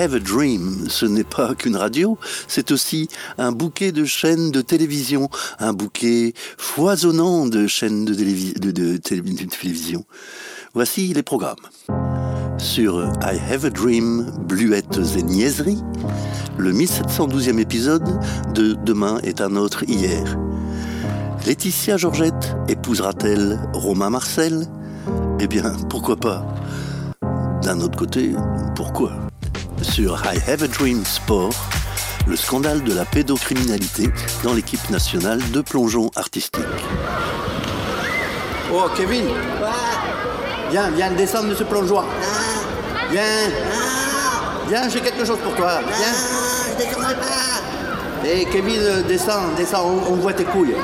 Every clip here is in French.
Have a Dream, ce n'est pas qu'une radio, c'est aussi un bouquet de chaînes de télévision, un bouquet foisonnant de chaînes de, de télévision. Voici les programmes. Sur I Have a Dream, Bluettes et Niaiseries, le 1712e épisode de Demain est un autre hier. Laetitia Georgette épousera-t-elle Romain Marcel? Eh bien, pourquoi pas? D'un autre côté, pourquoi? Sur I Have a Dream Sport, le scandale de la pédocriminalité dans l'équipe nationale de plongeon artistique. Oh, Kevin Viens, viens descendre de ce plongeoir. Viens Viens, j'ai quelque chose pour toi. Viens je descendrai pas. Hé, Kevin, euh, descends, descends, on, on voit tes couilles.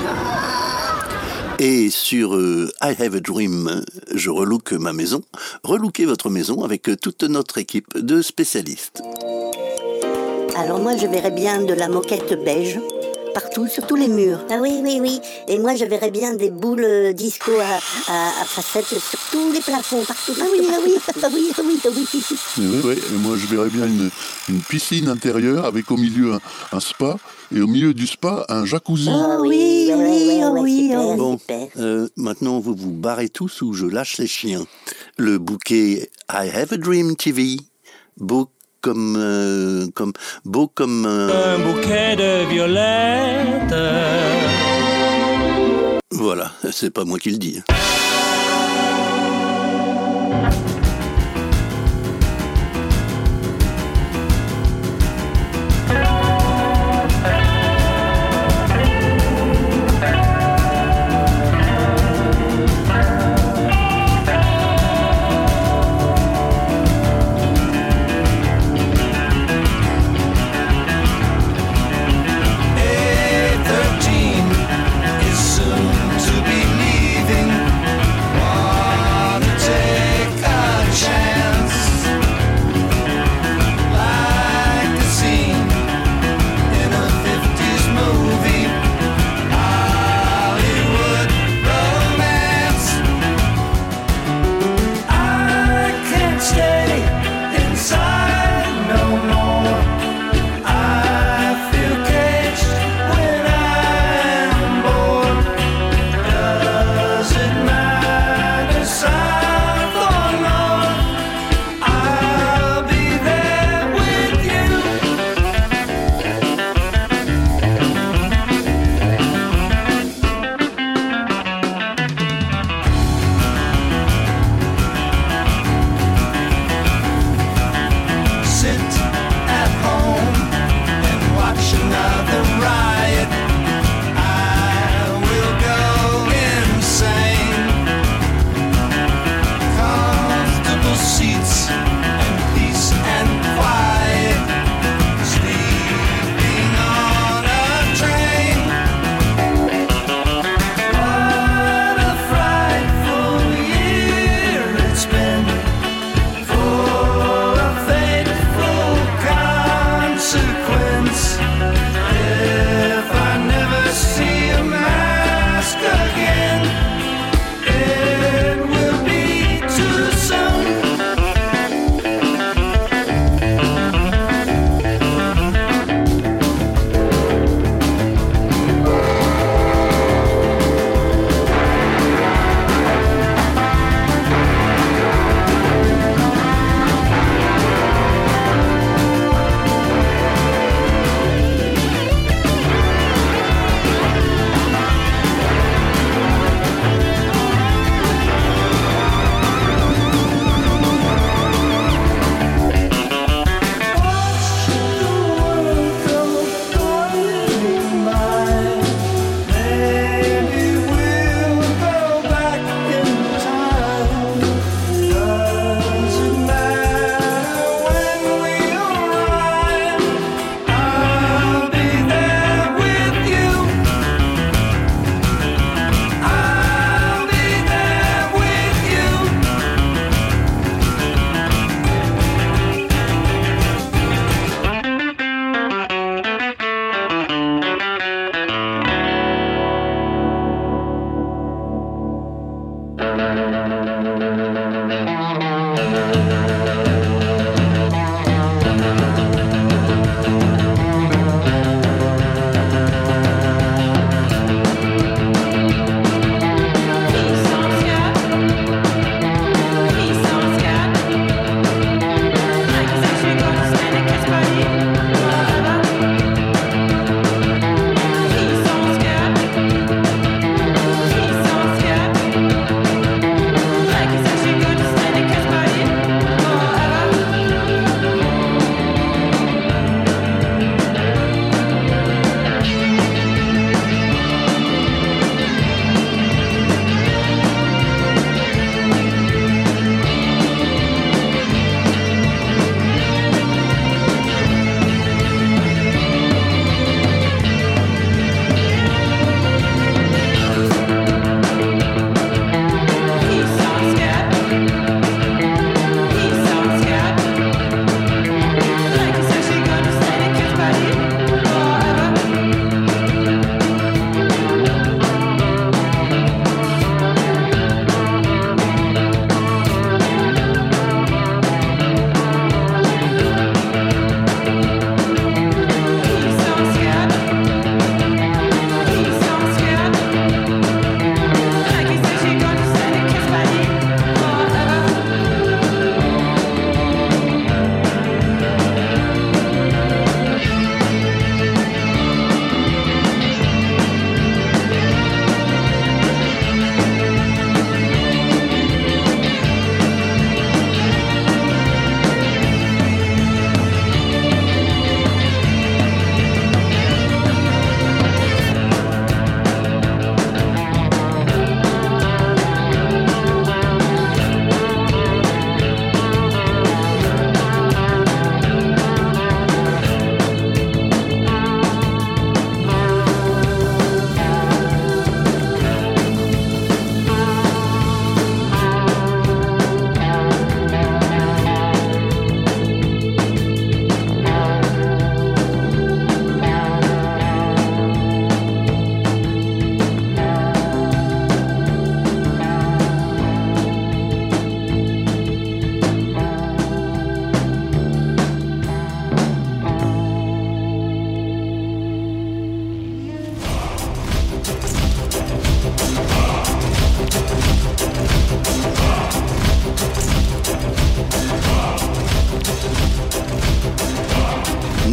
Et sur euh, I Have a Dream, je relook ma maison. Relookez votre maison avec euh, toute notre équipe de spécialistes. Alors moi, je verrais bien de la moquette beige partout, sur tous les murs. Ah oui, oui, oui. Et moi, je verrais bien des boules euh, disco à, à, à facettes sur tous les plafonds, partout. Ah oui, ah oui, ah oui, ah oui, ah oui. Oui, oui, et moi je verrais bien une, une piscine intérieure avec au milieu un, un spa et au milieu du spa un jacuzzi. Ah oui, ouais, oui, ouais, oui, ah oui. Bon, euh, maintenant vous vous barrez tous ou je lâche les chiens. Le bouquet I Have a Dream TV, beau comme, euh, comme beau comme euh, un bouquet de violettes. voilà, c'est pas moi qui le dis.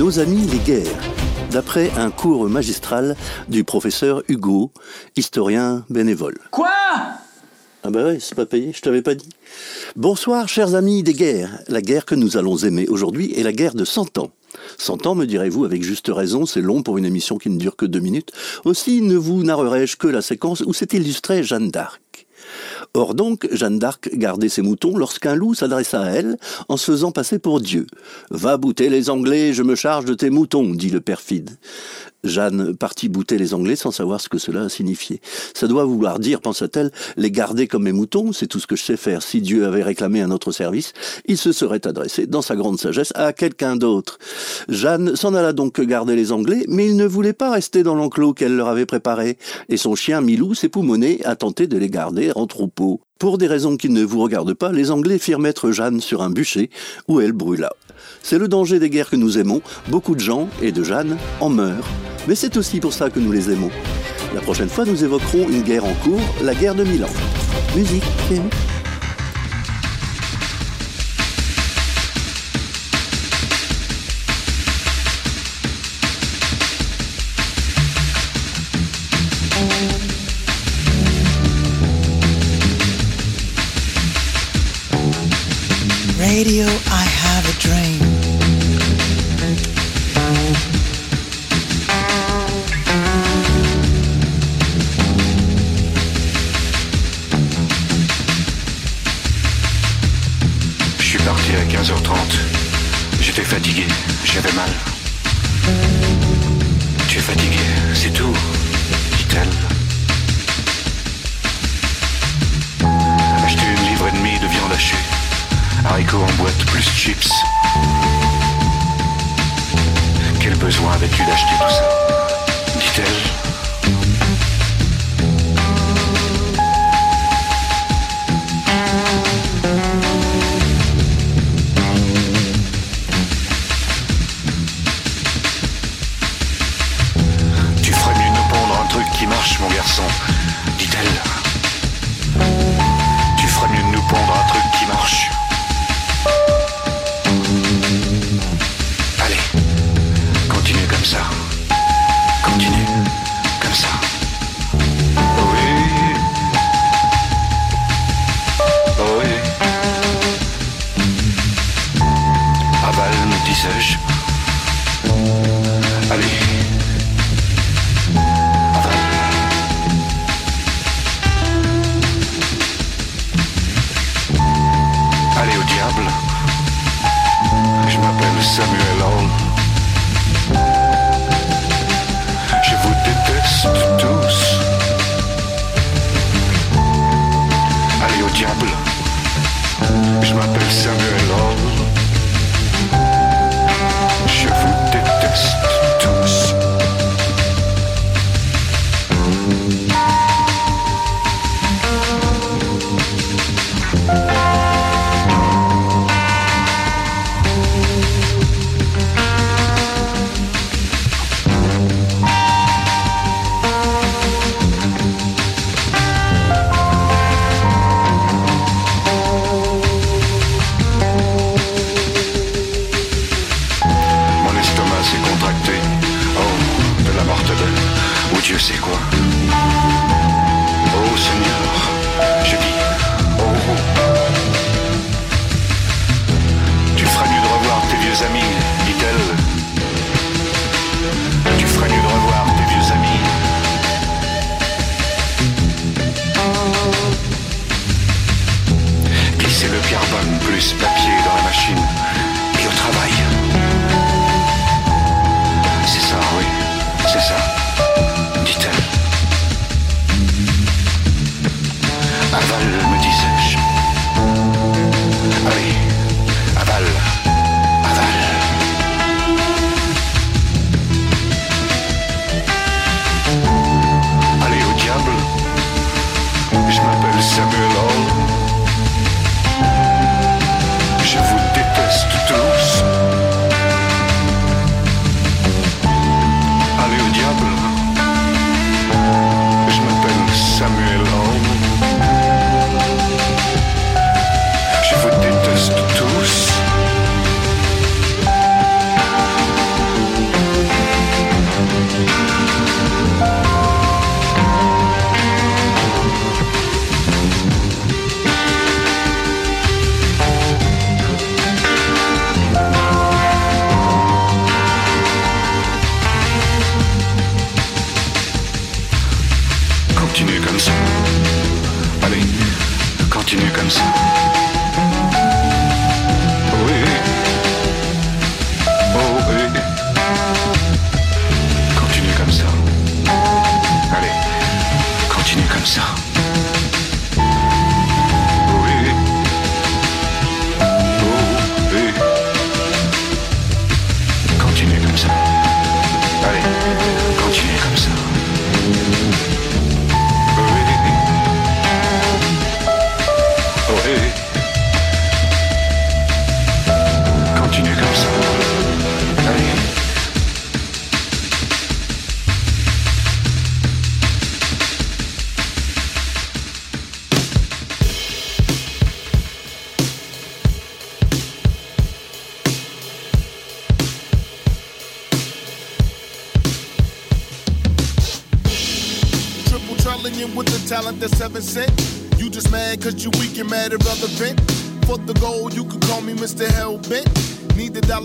Nos amis les guerres, d'après un cours magistral du professeur Hugo, historien bénévole. Quoi? Ah bah ouais, c'est pas payé, je t'avais pas dit. Bonsoir, chers amis des guerres. La guerre que nous allons aimer aujourd'hui est la guerre de 100 ans. 100 ans, me direz-vous, avec juste raison, c'est long pour une émission qui ne dure que deux minutes. Aussi ne vous narrerai-je que la séquence où s'est illustrée Jeanne d'Arc. Or donc, Jeanne d'Arc gardait ses moutons lorsqu'un loup s'adressa à elle en se faisant passer pour Dieu. Va bouter les Anglais, je me charge de tes moutons, dit le perfide. Jeanne partit bouter les Anglais sans savoir ce que cela signifiait. Ça doit vouloir dire, pensa-t-elle, les garder comme mes moutons, c'est tout ce que je sais faire. Si Dieu avait réclamé un autre service, il se serait adressé, dans sa grande sagesse, à quelqu'un d'autre. Jeanne s'en alla donc garder les Anglais, mais il ne voulait pas rester dans l'enclos qu'elle leur avait préparé, et son chien Milou s'époumonait à tenter de les garder en troupeau. Pour des raisons qui ne vous regardent pas, les Anglais firent mettre Jeanne sur un bûcher, où elle brûla. C'est le danger des guerres que nous aimons. Beaucoup de gens, et de Jeanne, en meurent. Mais c'est aussi pour ça que nous les aimons. La prochaine fois, nous évoquerons une guerre en cours, la guerre de Milan. Musique. Radio, I have a dream. Je suis parti à 15h30. J'étais fatigué, j'avais mal. Tu es fatigué, c'est tout, dit-elle. Acheter une livre et demie de viande hachée. Haricots en boîte plus chips. Quel besoin avais-tu d'acheter tout ça? Dit-elle.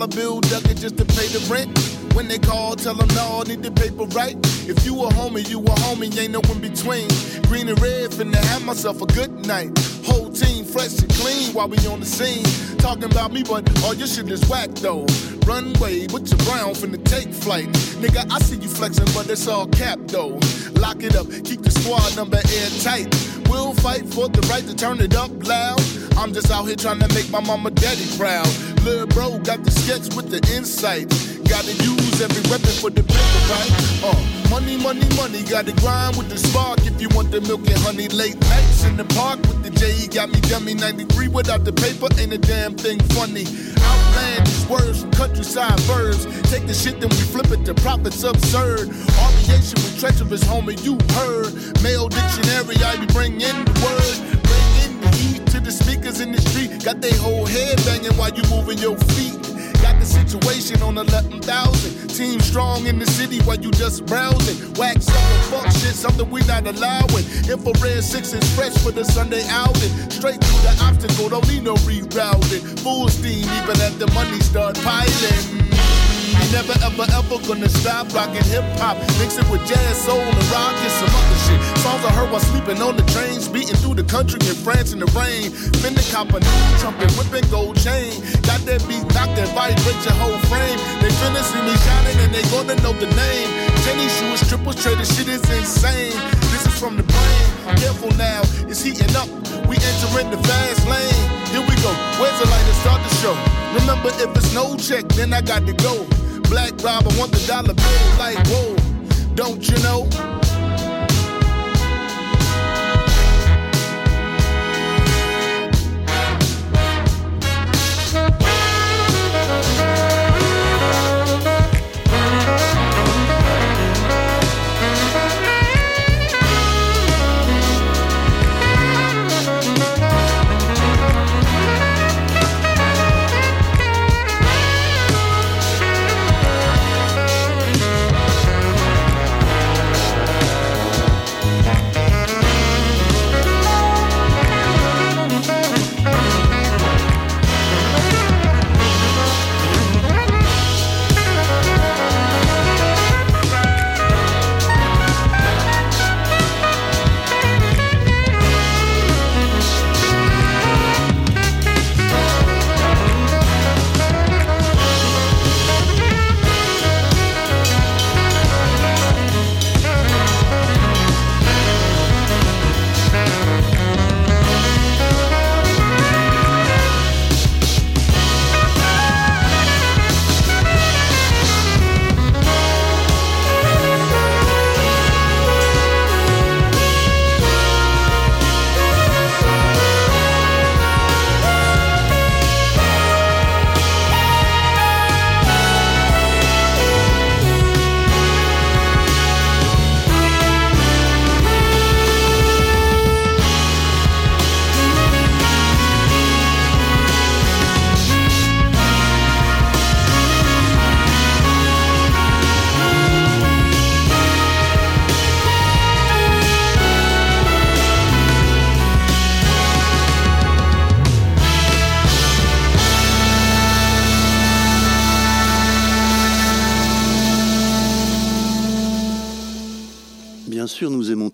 Bill ducket just to pay the rent. When they call, tell them no, need the paper right. If you a homie, you a homie, ain't no in between. Green and red, finna have myself a good night. Whole team fresh and clean while we on the scene. Talking about me, but all your shit is whack though. Runway with your brown finna take flight. Nigga, I see you flexing, but it's all cap though. Lock it up, keep the squad number airtight. We'll fight for the right to turn it up loud. I'm just out here trying to make my mama daddy proud. Bro got the sketch with the insight. Gotta use every weapon for the paper, right? Uh, money, money, money. Gotta grind with the spark if you want the milk and honey. Late nights in the park with the J. Got me dummy 93 without the paper. Ain't a damn thing funny. Outlandish words from countryside birds. Take the shit, then we flip it to profits absurd. Aviation with treacherous, homie, you heard. Male dictionary, I be bringing the word. The speakers in the street. Got they whole head banging while you moving your feet. Got the situation on 11,000. Team strong in the city while you just browsing. Wax up fuck shit, something we not allowing. Infrared six is fresh for the Sunday outing. Straight through the obstacle, don't need no rerouting. Full steam, even at the money start piling. Never ever ever gonna stop rocking hip hop. Mix it with jazz, soul, and rock and some other shit. Songs I heard while sleeping on the trains, beating through the country in France in the rain. Finna cop a new trumpet, whipping gold chain. Got that beat knock that vibrate your whole frame. They finna see me shining and they gonna know the name. Tennis shoes, triple trader, shit is insane. This is from the brain. Careful now, it's heating up. We entering the fast lane. Here we go. Where's the light to start the show? Remember, if it's no check, then I got to go. Black Rob, I want the dollar bill like whoa. Don't you know?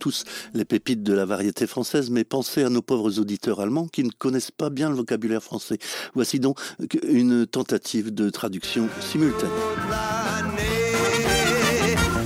Tous les pépites de la variété française, mais pensez à nos pauvres auditeurs allemands qui ne connaissent pas bien le vocabulaire français. Voici donc une tentative de traduction simultanée.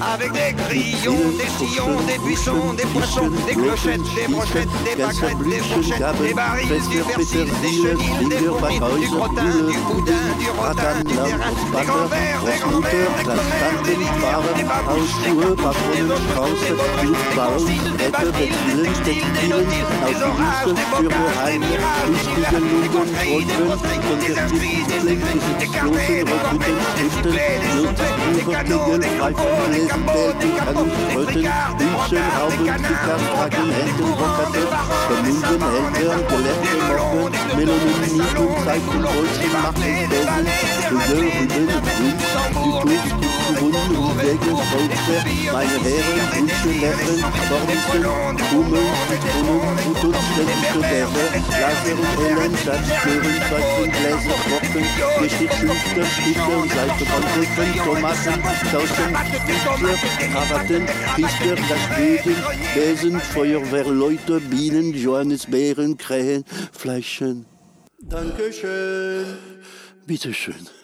Avec des grillons, des sillons, des buissons, des poissons, des clochettes, des brochettes, des baguettes, des fourchettes, des barils, du persil, des chenilles, des fourmis, du crottin, du boudin, du rotin, du terrain, des grands-verres, des grands-mères, des commères, des liqueurs, des babouches, des capouches, des loges, des bolognais, des corsines, des basiles, des textiles, des notices, des orages, des bocages, des mirages, des lacunes, des conseils, des conseils, des inscrits, des écrits, des carnets, des remblais, des couplets, des souplets, des canaux, des campons, des Anwälten, Anwälten, Wünschen, Hauben, Zickern, Fackeln, Händen, Rockerte, Vermünden, Eltern, Gelächter, Moppen, Melonen, Nieten, Zeichen, Holzen, Machen, Felsen, Rübel, Rübel, Wünsch, Geduld, Gewunden, Wege, Holze, meine Herren, Wünsche, Lehren, Dornisten, Hummeln, Zitronen, Futter, Städtische Wäre, Laser und Ellen, Schatz, Stören, Zeichen, Gläser, Wochen, Geschichte, Schüchter, Stichter, Seife, Tomaten, Sausen, Fischer, Krawatten, Priester, das Böden, Besen, Feuerwehr, Leute, Bienen, Johannisbeeren, Krähen, Fleischchen. Dankeschön. Bitteschön.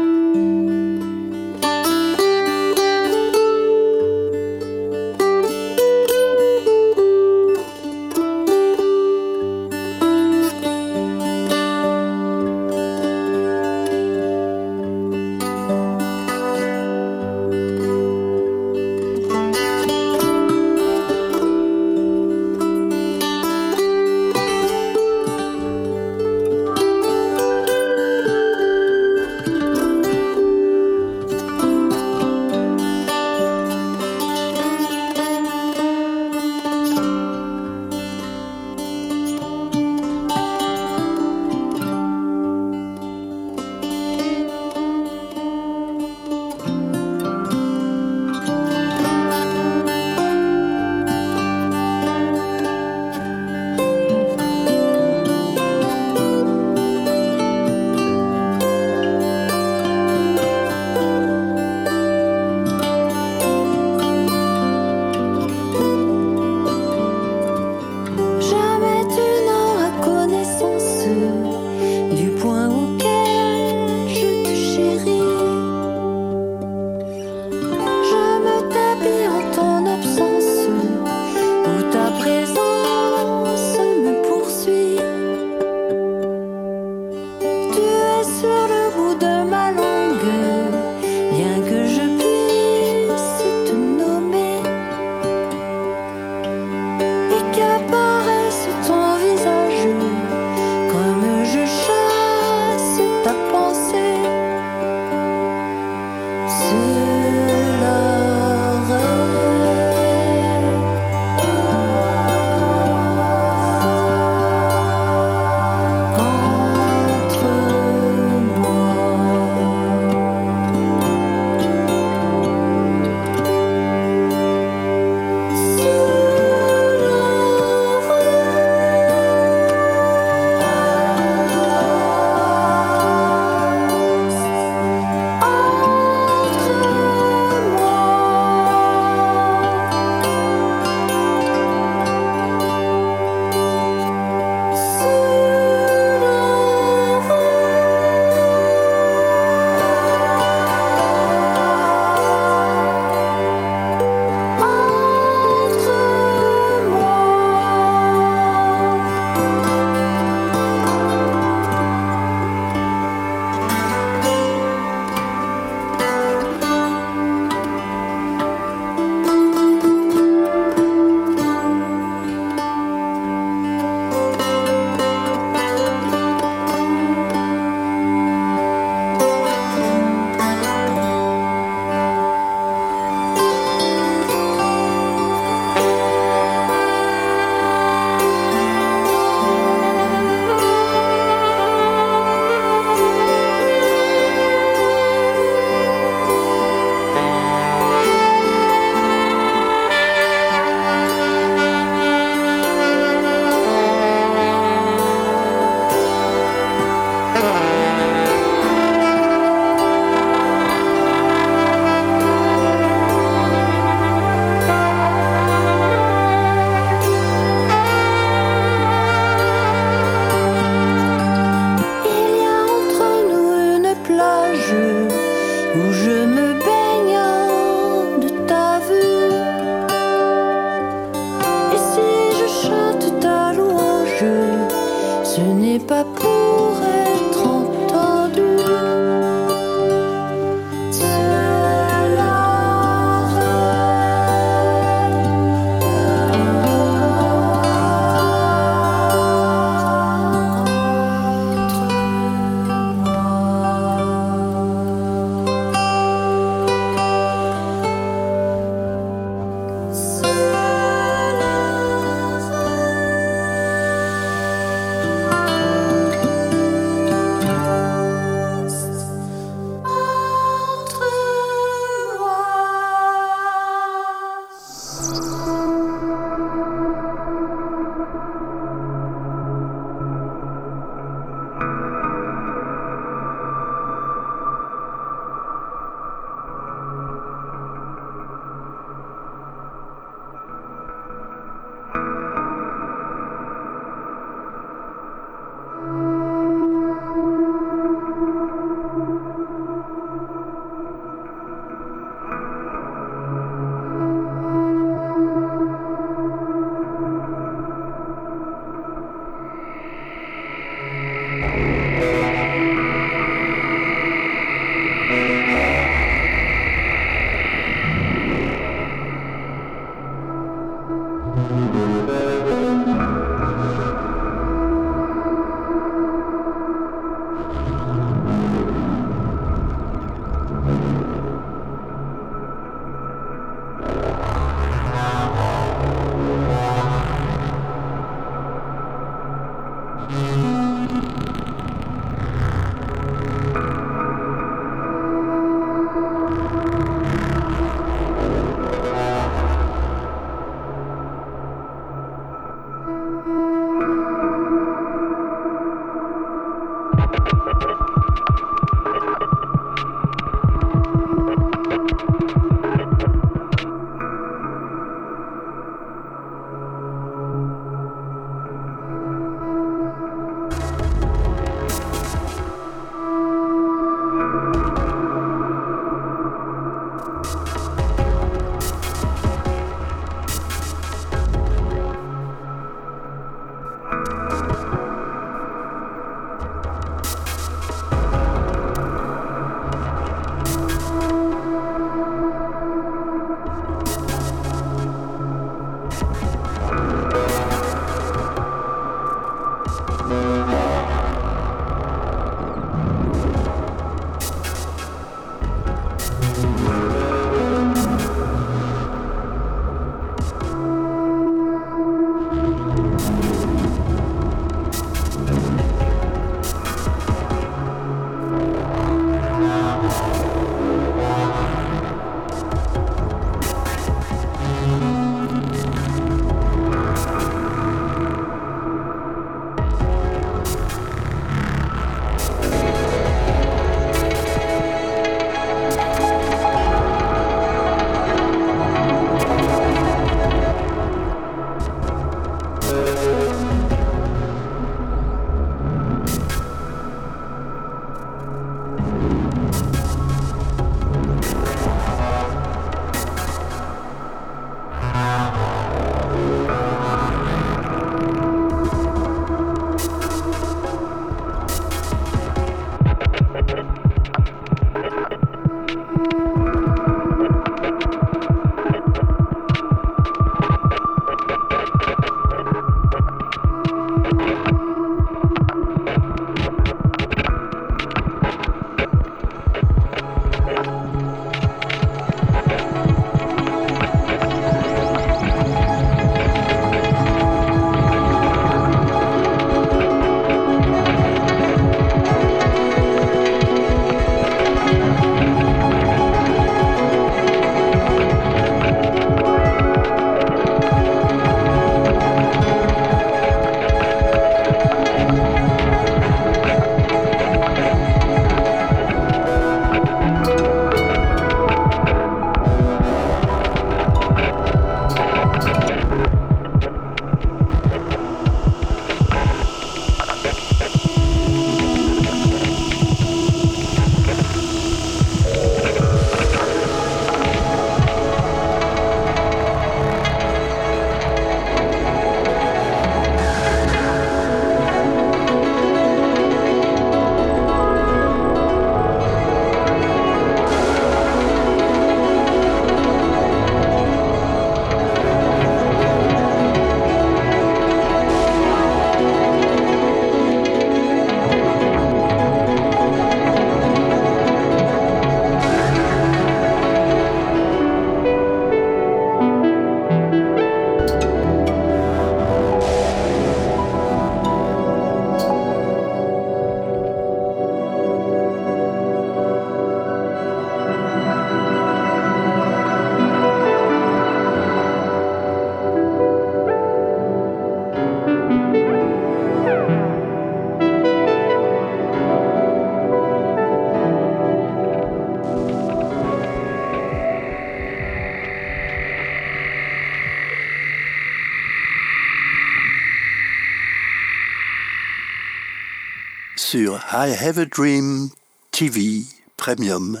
Sur I Have a Dream TV Premium.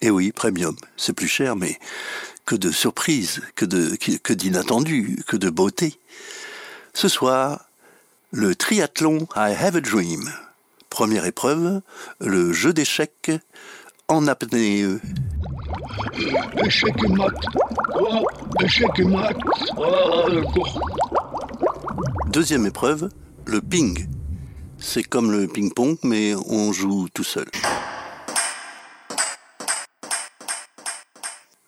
Et oui, Premium, c'est plus cher, mais que de surprises, que de que d'inattendu, que de beauté. Ce soir, le triathlon I Have a Dream. Première épreuve, le jeu d'échecs en apnée. Échec et mat. Oh, échec et mat. Oh, Deuxième épreuve, le ping. C'est comme le ping-pong, mais on joue tout seul.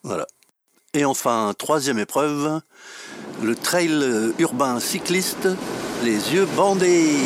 Voilà. Et enfin, troisième épreuve, le trail urbain cycliste, les yeux bandés.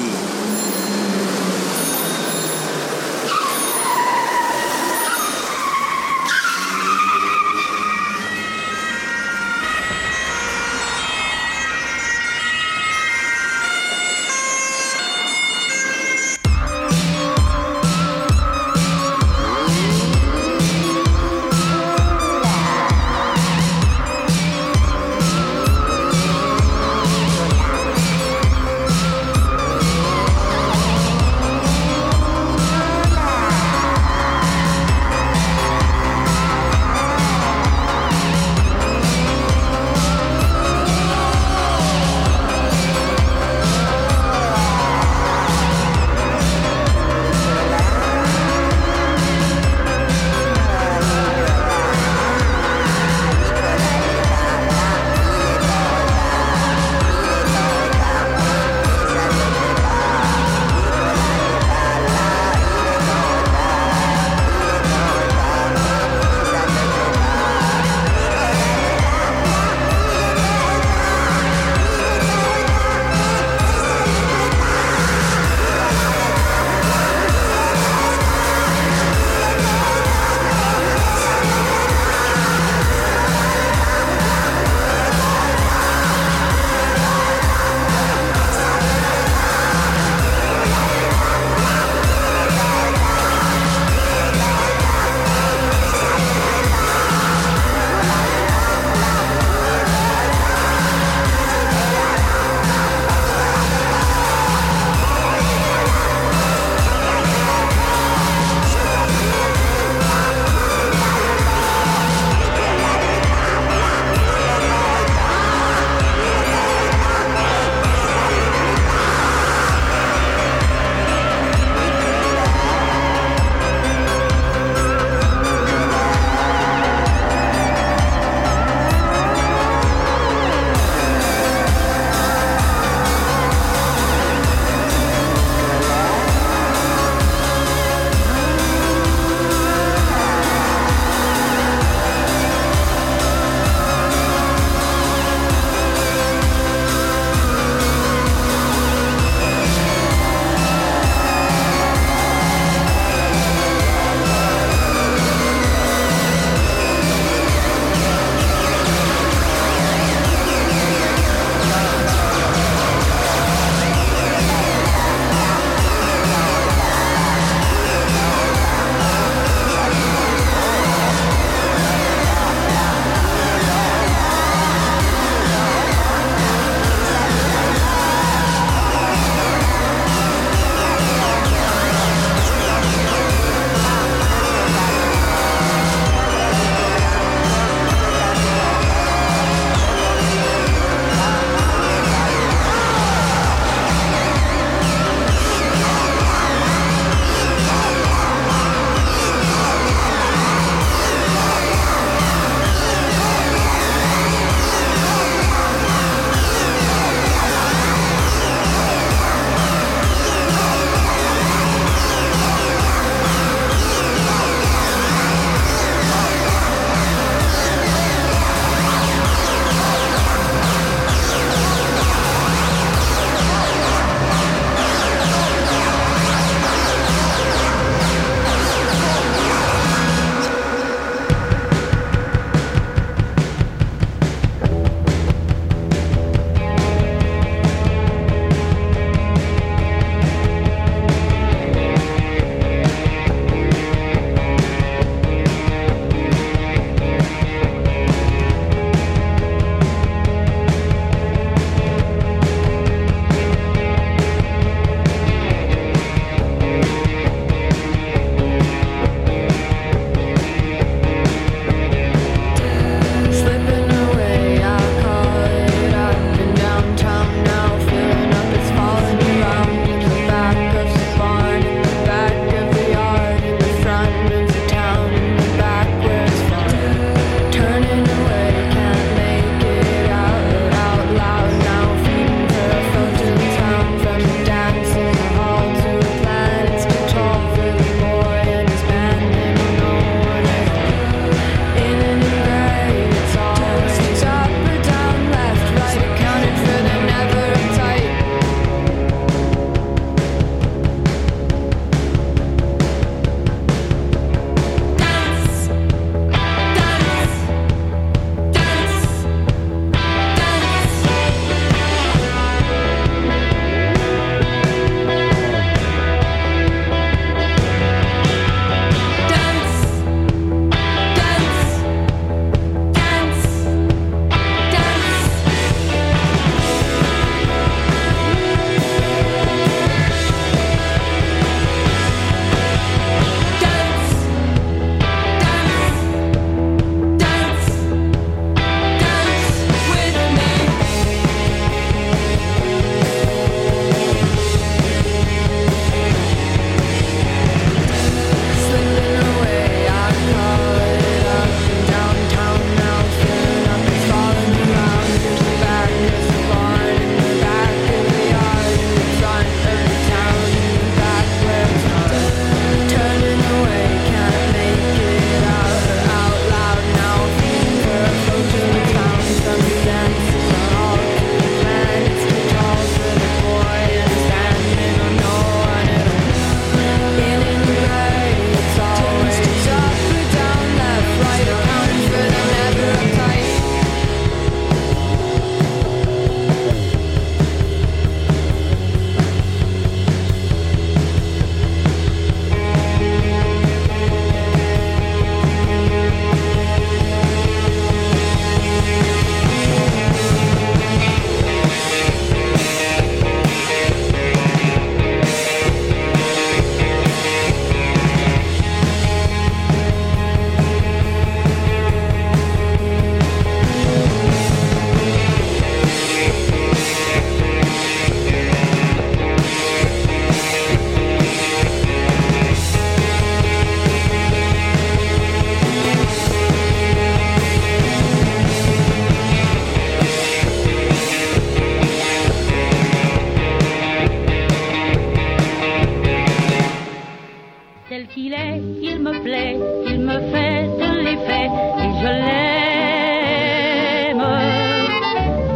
Me plaît, il me fait de l'effet et je l'aime.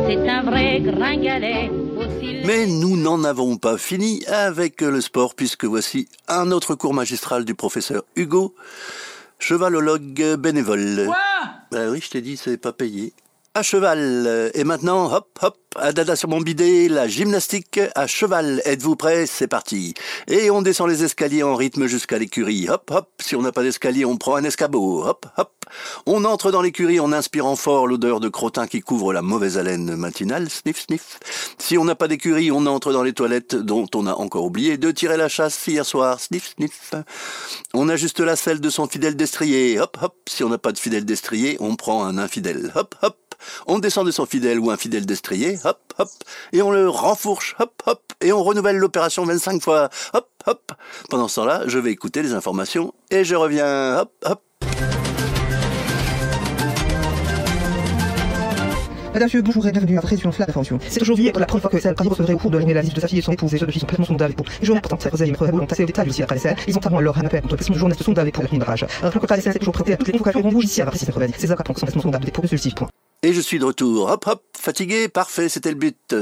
C'est un vrai gringalet. aussi Mais nous n'en avons pas fini avec le sport, puisque voici un autre cours magistral du professeur Hugo, chevalologue bénévole. Quoi? Bah oui, je t'ai dit, c'est pas payé. À cheval. Et maintenant, hop, hop, à dada sur mon bidet, la gymnastique à cheval. Êtes-vous prêts C'est parti. Et on descend les escaliers en rythme jusqu'à l'écurie. Hop, hop. Si on n'a pas d'escalier, on prend un escabeau. Hop, hop. On entre dans l'écurie en inspirant fort l'odeur de crottin qui couvre la mauvaise haleine matinale. Sniff, sniff. Si on n'a pas d'écurie, on entre dans les toilettes dont on a encore oublié de tirer la chasse hier soir. Sniff, sniff. On ajuste la selle de son fidèle destrier. Hop, hop. Si on n'a pas de fidèle destrier, on prend un infidèle. Hop, hop. On descend de son fidèle ou infidèle destrier, hop, hop, et on le renfourche, hop, hop, et on renouvelle l'opération 25 fois, hop, hop. Pendant ce temps-là, je vais écouter les informations et je reviens, hop, hop. Madame, monsieur, bonjour et bienvenue à réunion flash d'information. C'est aujourd'hui la première fois que celle recevrait au cours de l'année la liste de sa fille et son épouse. Les jeunes filles sont complètement sondables pour. Les journaux importantes, ces maîtres ont passé au détail aussi après l'essai. Ils ont avant alors un appel contre le placement de journalistes sondables pour leur barrage. Alors, le quota d'essai est toujours prêté à toutes les convocations en rouge ici à la précise rebelle. Ces heures apprend que son placement sondable dépôt de celui-ci. Point. Et je suis de retour. Hop, hop, fatigué, parfait, c'était le but.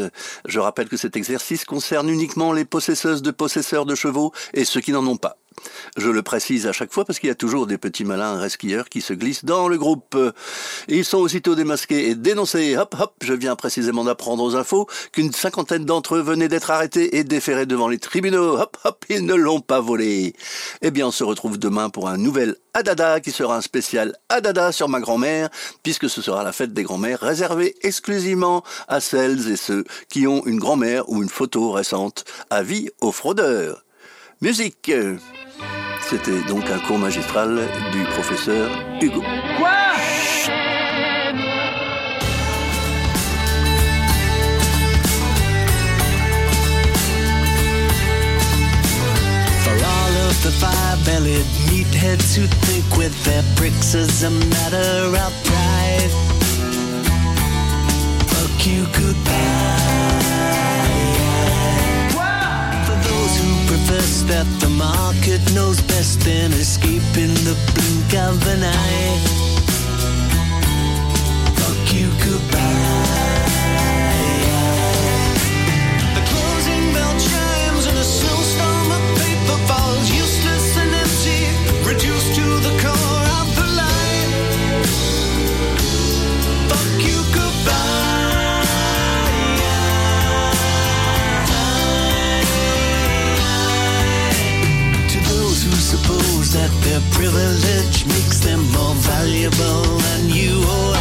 Je rappelle que cet exercice concerne uniquement les possesseuses de possesseurs de chevaux et ceux qui n'en ont pas. Je le précise à chaque fois parce qu'il y a toujours des petits malins resquilleurs qui se glissent dans le groupe. Ils sont aussitôt démasqués et dénoncés. Hop, hop, je viens précisément d'apprendre aux infos qu'une cinquantaine d'entre eux venaient d'être arrêtés et déférés devant les tribunaux. Hop, hop, ils ne l'ont pas volé. Eh bien, on se retrouve demain pour un nouvel Adada qui sera un spécial Adada sur ma grand-mère, puisque ce sera la fête des grands-mères réservée exclusivement à celles et ceux qui ont une grand-mère ou une photo récente. Avis aux fraudeurs. Musique C'était donc un cours magistral du professeur Hugo. Quoi? For all of the five-bellied meatheads who think with their bricks as a matter of pride. Fuck you goodbye. Who profess that the market knows best, then escape in the blink of an eye. Fuck you goodbye. Privilege makes them more valuable than you or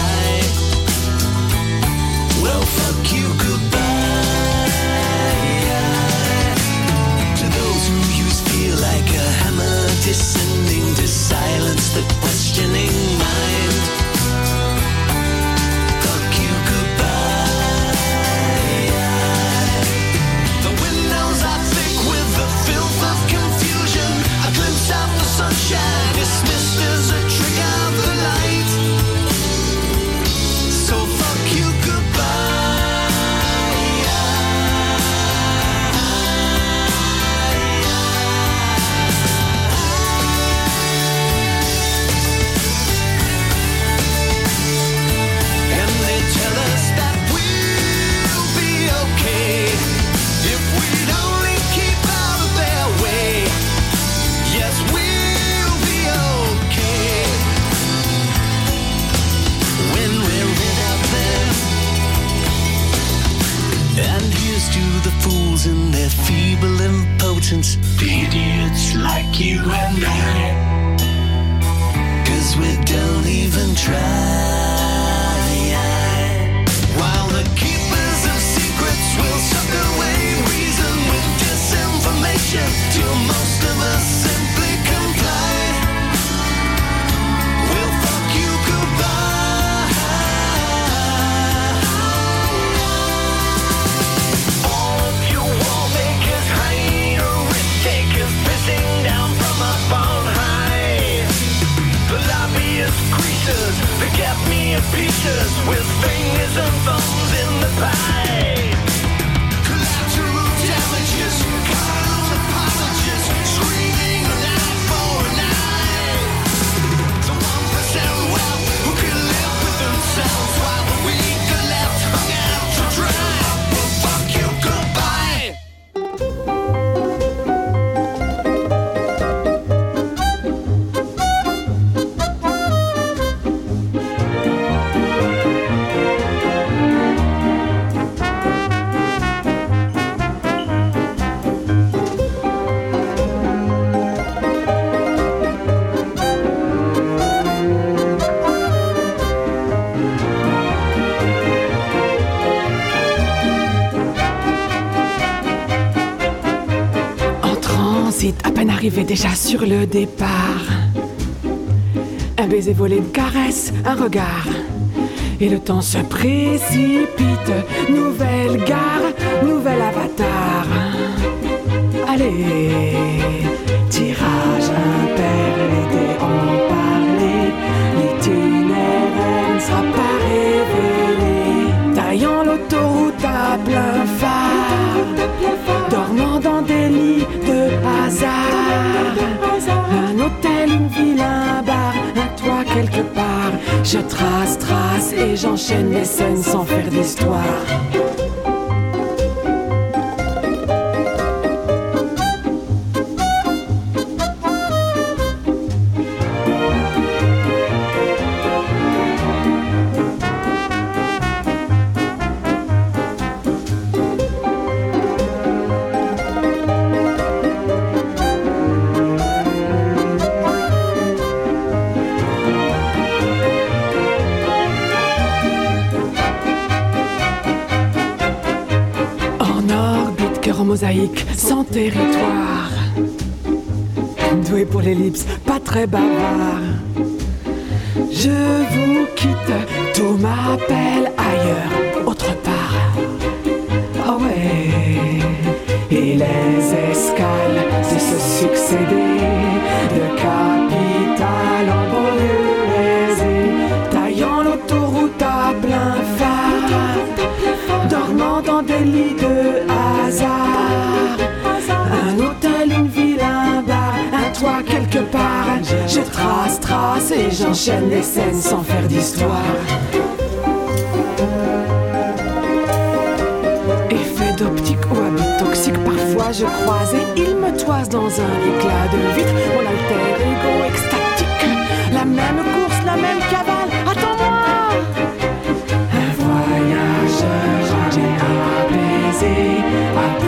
déjà sur le départ. Un baiser volé, une caresse, un regard. Et le temps se précipite. Nouvelle gare, nouvel avatar. Allez, Je trace, trace et j'enchaîne les scènes sans faire d'histoire. Sans territoire. Doué pour l'ellipse, pas très bavard. Je vous quitte, tout m'appelle ailleurs, autre part. Ah ouais, et les escales, c'est se succéder trace, trace et j'enchaîne les scènes sans faire d'histoire. Effet d'optique ou habit toxique, parfois je croise et il me toise dans un éclat de vitre. Mon alter ego extatique, la même course, la même cavale. Attends-moi! Un voyageur jamais apaisé, à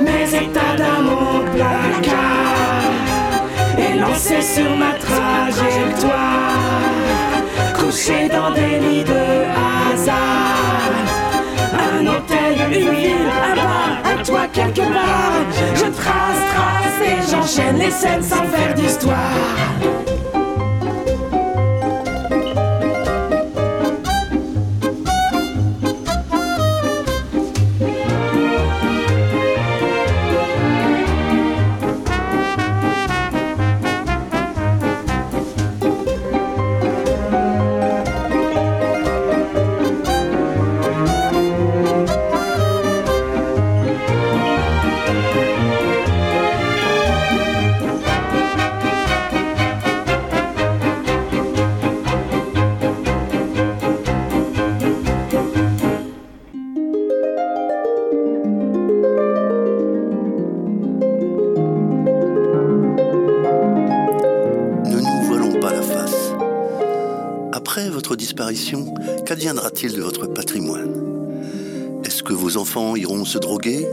Mes états d'âme au placard et lancé sur ma trajectoire, couché dans des lits de hasard. Un hôtel, une ville, un bar, un toit quelque part. Je trace, trace et j'enchaîne les scènes sans faire d'histoire. De votre patrimoine Est-ce que vos enfants iront se droguer,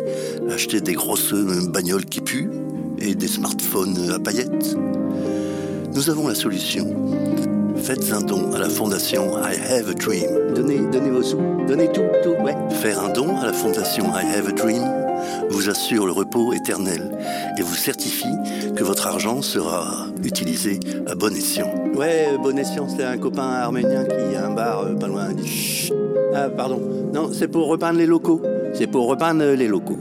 acheter des grosses euh, bagnoles qui puent et des smartphones à paillettes? Nous avons la solution. Faites un don à la fondation I Have a Dream. Donnez, donnez vos sous, donnez tout, tout, ouais. Faire un don à la fondation I Have a Dream vous assure le repos éternel et vous certifie que votre argent sera utilisé à bon escient. Ouais, bon escient, c'est un copain arménien qui a un bar euh, pas loin. Ah, pardon. Non, c'est pour repeindre les locaux. C'est pour repeindre les locaux.